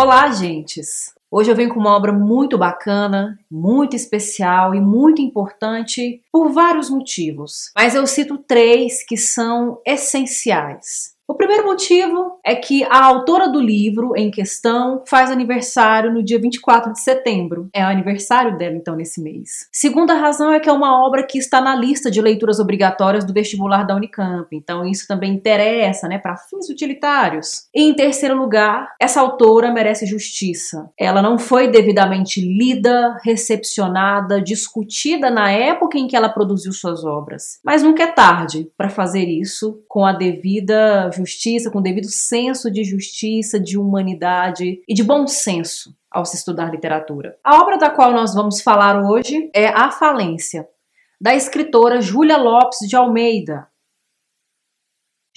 Olá, gentes! Hoje eu venho com uma obra muito bacana, muito especial e muito importante por vários motivos, mas eu cito três que são essenciais. O primeiro motivo é que a autora do livro em questão faz aniversário no dia 24 de setembro. É o aniversário dela, então, nesse mês. Segunda razão é que é uma obra que está na lista de leituras obrigatórias do vestibular da Unicamp. Então, isso também interessa, né, para fins utilitários. E em terceiro lugar, essa autora merece justiça. Ela não foi devidamente lida, recepcionada, discutida na época em que ela produziu suas obras. Mas nunca é tarde para fazer isso com a devida justiça, com o devido senso de justiça, de humanidade e de bom senso ao se estudar literatura. A obra da qual nós vamos falar hoje é A Falência, da escritora Júlia Lopes de Almeida,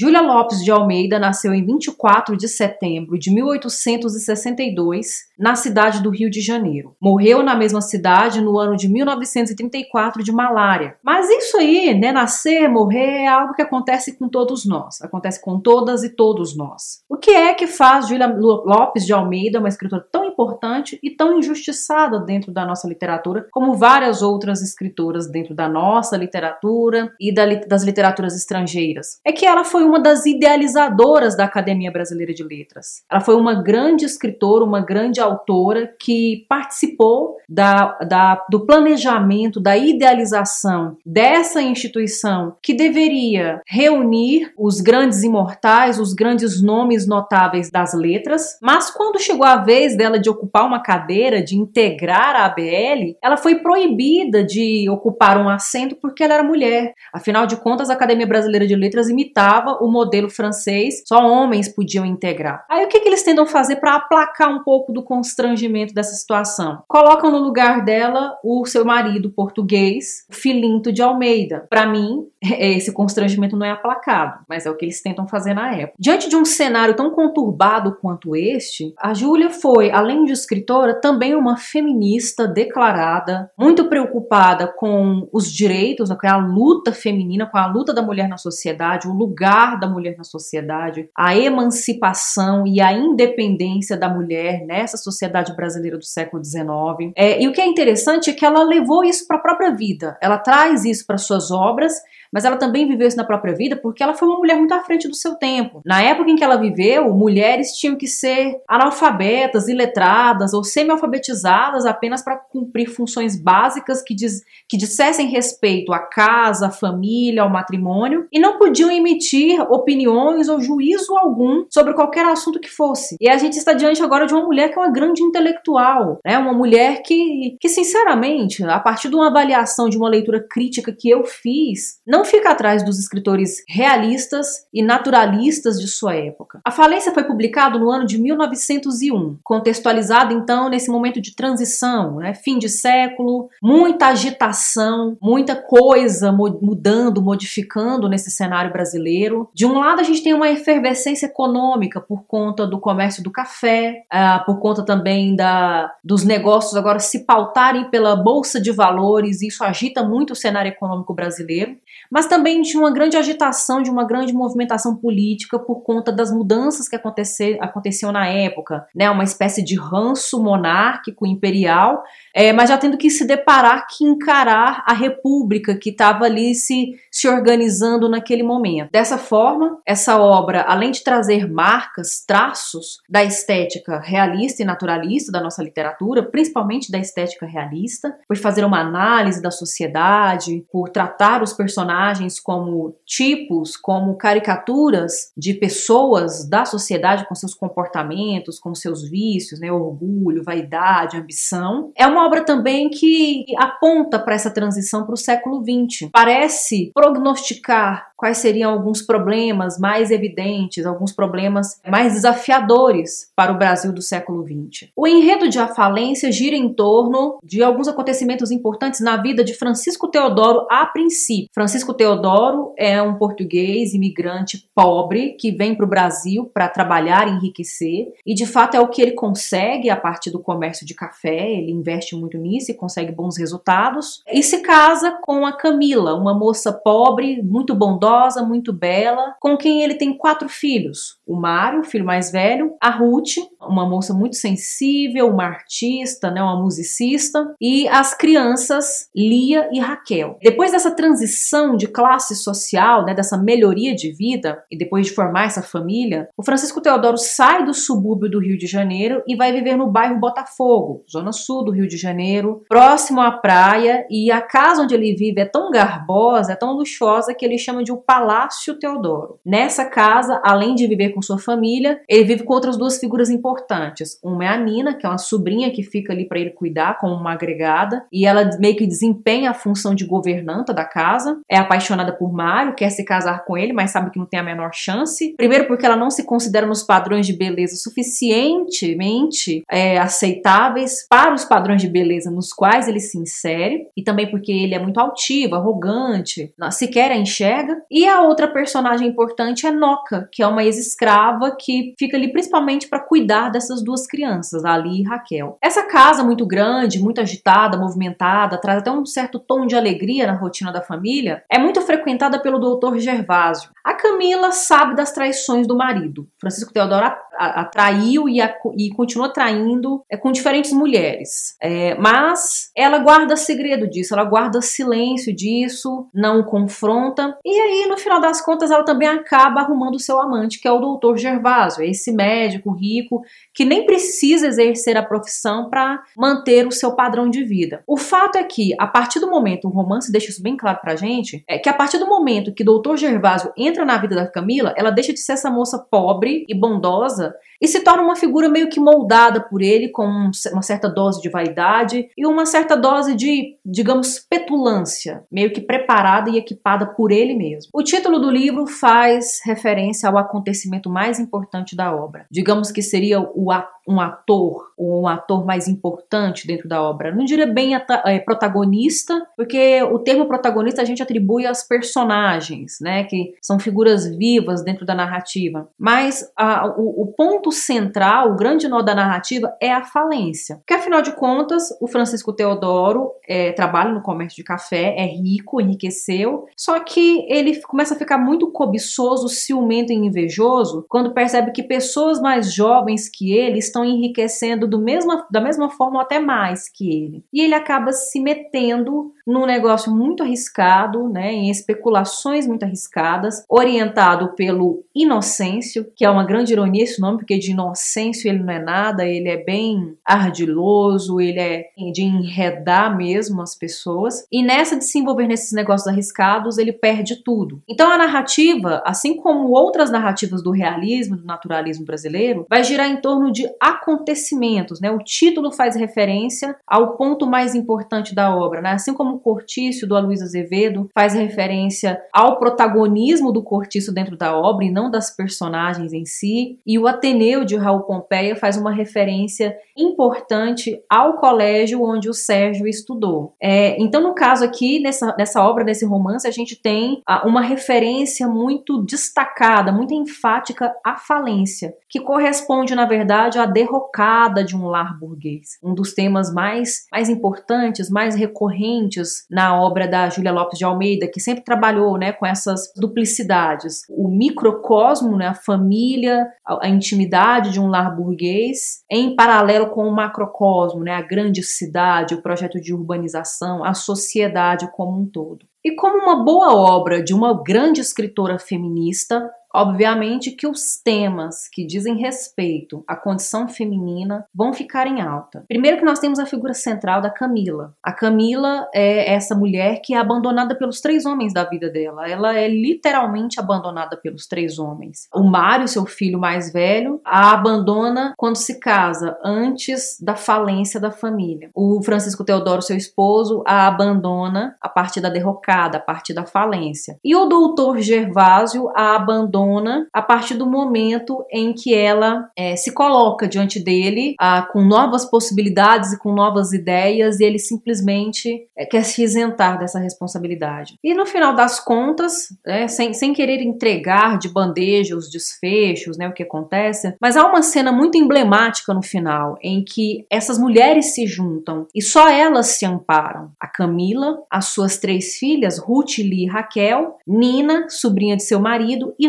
Júlia Lopes de Almeida nasceu em 24 de setembro de 1862, na cidade do Rio de Janeiro. Morreu na mesma cidade no ano de 1934 de malária. Mas isso aí, né, nascer, morrer, é algo que acontece com todos nós, acontece com todas e todos nós. O que é que faz Júlia Lopes de Almeida uma escritora tão importante e tão injustiçada dentro da nossa literatura, como várias outras escritoras dentro da nossa literatura e das literaturas estrangeiras? É que ela foi uma das idealizadoras da Academia Brasileira de Letras. Ela foi uma grande escritora, uma grande autora que participou da, da, do planejamento, da idealização dessa instituição que deveria reunir os grandes imortais, os grandes nomes notáveis das letras, mas quando chegou a vez dela de ocupar uma cadeira, de integrar a ABL, ela foi proibida de ocupar um assento porque ela era mulher. Afinal de contas, a Academia Brasileira de Letras imitava o modelo francês, só homens podiam integrar. Aí o que, que eles tentam fazer para aplacar um pouco do constrangimento dessa situação? Colocam no lugar dela o seu marido português, Filinto de Almeida. Para mim, esse constrangimento não é aplacado, mas é o que eles tentam fazer na época. Diante de um cenário tão conturbado quanto este, a Júlia foi, além de escritora, também uma feminista declarada, muito preocupada com os direitos, com a luta feminina, com a luta da mulher na sociedade, o lugar lugar da mulher na sociedade, a emancipação e a independência da mulher nessa sociedade brasileira do século XIX. É, e o que é interessante é que ela levou isso para a própria vida. Ela traz isso para suas obras mas ela também viveu isso na própria vida porque ela foi uma mulher muito à frente do seu tempo. Na época em que ela viveu, mulheres tinham que ser analfabetas, iletradas ou semi-alfabetizadas apenas para cumprir funções básicas que, diz, que dissessem respeito à casa, à família, ao matrimônio e não podiam emitir opiniões ou juízo algum sobre qualquer assunto que fosse. E a gente está diante agora de uma mulher que é uma grande intelectual, né? uma mulher que, que sinceramente, a partir de uma avaliação, de uma leitura crítica que eu fiz, não não fica atrás dos escritores realistas e naturalistas de sua época. A Falência foi publicado no ano de 1901, contextualizado então nesse momento de transição, né? fim de século, muita agitação, muita coisa mudando, modificando nesse cenário brasileiro. De um lado, a gente tem uma efervescência econômica por conta do comércio do café, uh, por conta também da, dos negócios agora se pautarem pela bolsa de valores, e isso agita muito o cenário econômico brasileiro mas também de uma grande agitação, de uma grande movimentação política por conta das mudanças que acontecer, aconteciam na época, né? Uma espécie de ranço monárquico imperial, é, mas já tendo que se deparar, que encarar a república que estava ali se, se organizando naquele momento. Dessa forma, essa obra, além de trazer marcas, traços da estética realista e naturalista da nossa literatura, principalmente da estética realista, por fazer uma análise da sociedade, por tratar os personagens personagens como tipos, como caricaturas de pessoas da sociedade com seus comportamentos, com seus vícios, né, orgulho, vaidade, ambição. É uma obra também que aponta para essa transição para o século XX. Parece prognosticar quais seriam alguns problemas mais evidentes, alguns problemas mais desafiadores para o Brasil do século XX. O enredo de A Falência gira em torno de alguns acontecimentos importantes na vida de Francisco Teodoro a princípio. Francisco Teodoro é um português imigrante pobre que vem para o Brasil para trabalhar e enriquecer, e de fato é o que ele consegue a partir do comércio de café, ele investe muito nisso e consegue bons resultados, e se casa com a Camila, uma moça pobre, muito bondosa, muito bela, com quem ele tem quatro filhos: o Mário, filho mais velho, a Ruth, uma moça muito sensível, uma artista, né, uma musicista, e as crianças Lia e Raquel. Depois dessa transição de classe social, né, dessa melhoria de vida, e depois de formar essa família, o Francisco Teodoro sai do subúrbio do Rio de Janeiro e vai viver no bairro Botafogo, zona sul do Rio de Janeiro, próximo à praia, e a casa onde ele vive é tão garbosa, é tão luxuosa que ele chama de o Palácio Teodoro. Nessa casa, além de viver com sua família, ele vive com outras duas figuras importantes. Uma é a Nina, que é uma sobrinha que fica ali para ele cuidar como uma agregada, e ela meio que desempenha a função de governanta da casa. É apaixonada por Mário, quer se casar com ele, mas sabe que não tem a menor chance. Primeiro porque ela não se considera nos padrões de beleza suficientemente é, aceitáveis para os padrões de beleza nos quais ele se insere, e também porque ele é muito altivo, arrogante, sequer a enxerga. E a outra personagem importante é Noca, que é uma ex-escrava que fica ali principalmente para cuidar dessas duas crianças, Ali e Raquel. Essa casa muito grande, muito agitada, movimentada, traz até um certo tom de alegria na rotina da família, é muito frequentada pelo doutor Gervásio. A Camila sabe das traições do marido. Francisco Teodoro atraiu e, a, e continua traindo é, com diferentes mulheres. É, mas ela guarda segredo disso, ela guarda silêncio disso, não confronta. E aí, no final das contas, ela também acaba arrumando o seu amante, que é o doutor Gervásio, esse médico rico que nem precisa exercer a profissão para manter o seu padrão de vida. O fato é que, a partir do momento, o romance deixa isso bem claro pra gente, é que a partir do momento que doutor Gervásio entra na vida da Camila, ela deixa de ser essa moça pobre e bondosa e se torna uma figura meio que moldada por ele, com uma certa dose de vaidade e uma certa dose de, digamos, petulância, meio que preparada e equipada por ele mesmo. O título do livro faz referência ao acontecimento mais importante da obra. Digamos que seria o um ator um ator mais importante dentro da obra. Não diria bem é, protagonista, porque o termo protagonista a gente atribui aos personagens, né, que são figuras vivas dentro da narrativa. Mas a, o, o ponto central, o grande nó da narrativa é a falência. Porque afinal de contas, o Francisco Teodoro é, trabalha no comércio de café, é rico, enriqueceu, só que ele começa a ficar muito cobiçoso, ciumento e invejoso quando percebe que pessoas mais jovens que ele estão enriquecendo do mesma, da mesma forma ou até mais que ele. E ele acaba se metendo num negócio muito arriscado, né, em especulações muito arriscadas, orientado pelo Inocêncio, que é uma grande ironia esse nome, porque de Inocêncio ele não é nada, ele é bem ardiloso, ele é de enredar mesmo as pessoas. E nessa de se envolver nesses negócios arriscados, ele perde tudo. Então a narrativa, assim como outras narrativas do realismo, do naturalismo brasileiro, vai girar em torno de acontecimentos, né? O título faz referência ao ponto mais importante da obra, né? Assim como o Cortiço do Aloysio Azevedo faz referência ao protagonismo do Cortiço dentro da obra e não das personagens em si, e o Ateneu de Raul Pompeia faz uma referência importante ao colégio onde o Sérgio estudou. É, então, no caso aqui, nessa, nessa obra, nesse romance, a gente tem ah, uma referência muito destacada, muito enfática à falência, que corresponde, na verdade, à derrocada de um lar burguês. Um dos temas mais, mais importantes, mais recorrentes na obra da Júlia Lopes de Almeida, que sempre trabalhou né, com essas duplicidades. O microcosmo, né, a família, a, a intimidade de um lar burguês, em paralelo com o macrocosmo, né, a grande cidade, o projeto de urbanização, a sociedade como um todo. E como uma boa obra de uma grande escritora feminista, Obviamente que os temas que dizem respeito à condição feminina vão ficar em alta. Primeiro que nós temos a figura central da Camila. A Camila é essa mulher que é abandonada pelos três homens da vida dela. Ela é literalmente abandonada pelos três homens. O Mário, seu filho mais velho, a abandona quando se casa, antes da falência da família. O Francisco Teodoro, seu esposo, a abandona a partir da derrocada, a partir da falência. E o doutor Gervásio a abandona a partir do momento em que ela é, se coloca diante dele ah, com novas possibilidades e com novas ideias e ele simplesmente é, quer se isentar dessa responsabilidade. E no final das contas, é, sem, sem querer entregar de bandeja os desfechos, né, o que acontece, mas há uma cena muito emblemática no final em que essas mulheres se juntam e só elas se amparam. A Camila, as suas três filhas, Ruth, Lee e Raquel, Nina, sobrinha de seu marido, e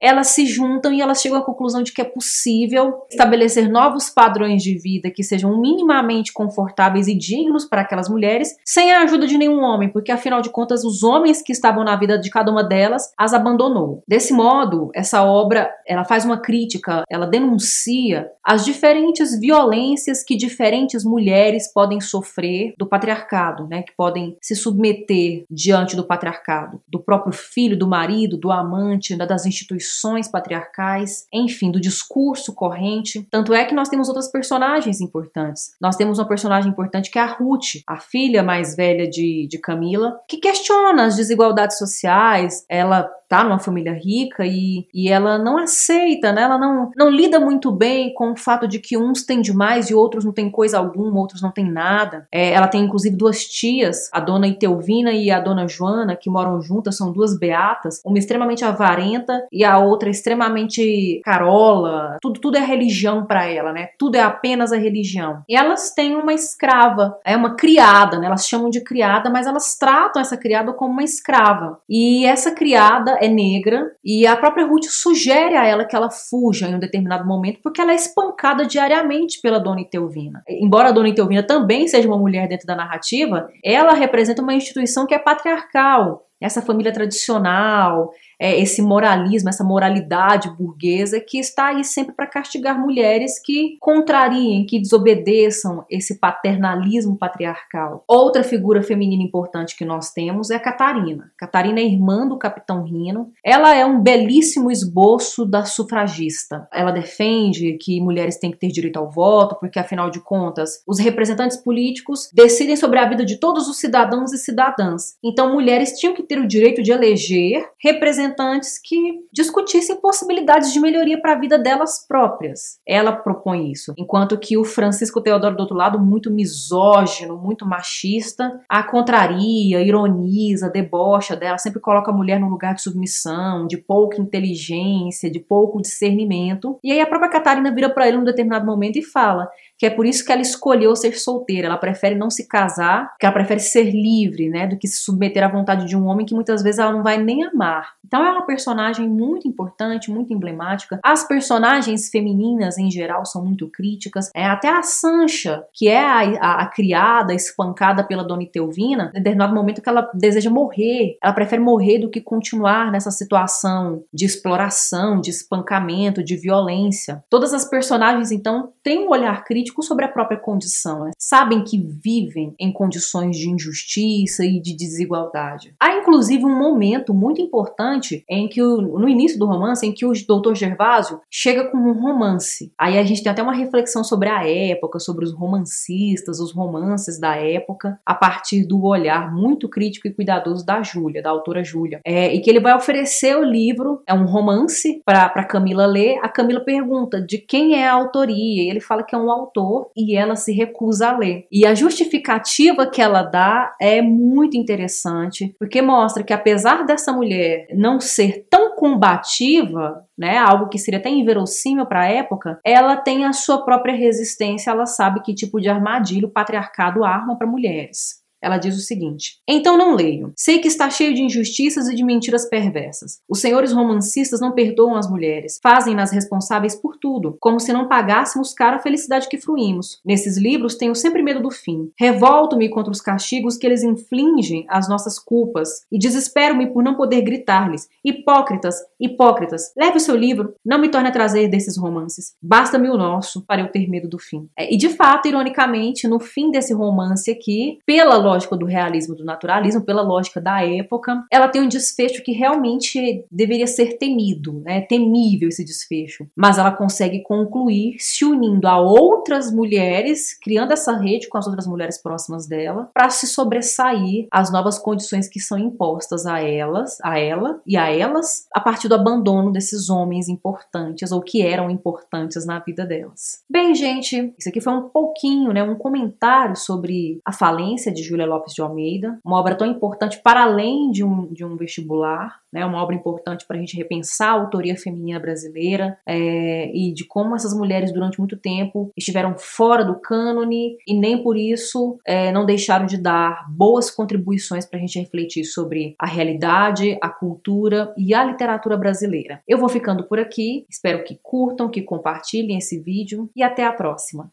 Elas se juntam e elas chegam à conclusão de que é possível estabelecer novos padrões de vida que sejam minimamente confortáveis e dignos para aquelas mulheres, sem a ajuda de nenhum homem, porque afinal de contas os homens que estavam na vida de cada uma delas as abandonou. Desse modo, essa obra, ela faz uma crítica, ela denuncia as diferentes violências que diferentes mulheres podem sofrer do patriarcado, né, que podem se submeter diante do patriarcado, do próprio filho, do marido, do amante, das instituições patriarcais, enfim, do discurso corrente. Tanto é que nós temos outras personagens importantes. Nós temos uma personagem importante que é a Ruth, a filha mais velha de, de Camila, que questiona as desigualdades sociais, ela tá numa família rica e, e ela não aceita, né? Ela não, não lida muito bem com o fato de que uns têm demais e outros não têm coisa alguma, outros não têm nada. É, ela tem inclusive duas tias, a dona Itelvina e a dona Joana, que moram juntas, são duas beatas, uma extremamente avarenta e a outra extremamente carola. Tudo, tudo é religião para ela, né? Tudo é apenas a religião. E elas têm uma escrava, é uma criada, né? Elas chamam de criada, mas elas tratam essa criada como uma escrava. E essa criada é negra e a própria Ruth sugere a ela que ela fuja em um determinado momento porque ela é espancada diariamente pela Dona Itelvina. Embora a Dona Itelvina também seja uma mulher dentro da narrativa, ela representa uma instituição que é patriarcal. Essa família tradicional, é, esse moralismo, essa moralidade burguesa que está aí sempre para castigar mulheres que contrariem, que desobedeçam esse paternalismo patriarcal. Outra figura feminina importante que nós temos é a Catarina. Catarina é irmã do Capitão Rino. Ela é um belíssimo esboço da sufragista. Ela defende que mulheres têm que ter direito ao voto, porque afinal de contas, os representantes políticos decidem sobre a vida de todos os cidadãos e cidadãs. Então, mulheres tinham que ter o direito de eleger representantes representantes que discutissem possibilidades de melhoria para a vida delas próprias. Ela propõe isso. Enquanto que o Francisco Teodoro, do outro lado, muito misógino, muito machista, a contraria, ironiza, debocha dela, sempre coloca a mulher num lugar de submissão, de pouca inteligência, de pouco discernimento. E aí a própria Catarina vira para ele num determinado momento e fala que é por isso que ela escolheu ser solteira. Ela prefere não se casar, que ela prefere ser livre, né, do que se submeter à vontade de um homem que muitas vezes ela não vai nem amar. Então é uma personagem muito importante, muito emblemática. As personagens femininas em geral são muito críticas. É até a Sancha, que é a, a, a criada espancada pela Dona Itelvina, em determinado momento que ela deseja morrer. Ela prefere morrer do que continuar nessa situação de exploração, de espancamento, de violência. Todas as personagens então têm um olhar crítico crítico sobre a própria condição, né? sabem que vivem em condições de injustiça e de desigualdade. Há inclusive um momento muito importante em que o, no início do romance em que o Dr. Gervásio chega com um romance. Aí a gente tem até uma reflexão sobre a época, sobre os romancistas, os romances da época, a partir do olhar muito crítico e cuidadoso da Júlia, da autora Júlia. É, e que ele vai oferecer o livro, é um romance para Camila ler. A Camila pergunta de quem é a autoria, e ele fala que é um autor e ela se recusa a ler. E a justificativa que ela dá é muito interessante, porque mostra que apesar dessa mulher não ser tão combativa, né, algo que seria até inverossímil para a época, ela tem a sua própria resistência, ela sabe que tipo de armadilha o patriarcado arma para mulheres. Ela diz o seguinte: Então não leio. Sei que está cheio de injustiças e de mentiras perversas. Os senhores romancistas não perdoam as mulheres, fazem-nas responsáveis por tudo, como se não pagássemos caro a felicidade que fruímos. Nesses livros tenho sempre medo do fim. Revolto-me contra os castigos que eles infligem às nossas culpas e desespero-me por não poder gritar-lhes: Hipócritas, hipócritas, leve o seu livro, não me torne a trazer desses romances. Basta-me o nosso para eu ter medo do fim. É, e de fato, ironicamente, no fim desse romance aqui, pela lógica do realismo do naturalismo, pela lógica da época, ela tem um desfecho que realmente deveria ser temido, é temível esse desfecho. Mas ela consegue concluir se unindo a outras mulheres, criando essa rede com as outras mulheres próximas dela, para se sobressair às novas condições que são impostas a elas, a ela e a elas, a partir do abandono desses homens importantes ou que eram importantes na vida delas. Bem, gente, isso aqui foi um pouquinho, né, um comentário sobre a falência de Lopes de Almeida, uma obra tão importante para além de um, de um vestibular, né, uma obra importante para a gente repensar a autoria feminina brasileira é, e de como essas mulheres durante muito tempo estiveram fora do cânone e nem por isso é, não deixaram de dar boas contribuições para a gente refletir sobre a realidade, a cultura e a literatura brasileira. Eu vou ficando por aqui, espero que curtam, que compartilhem esse vídeo e até a próxima.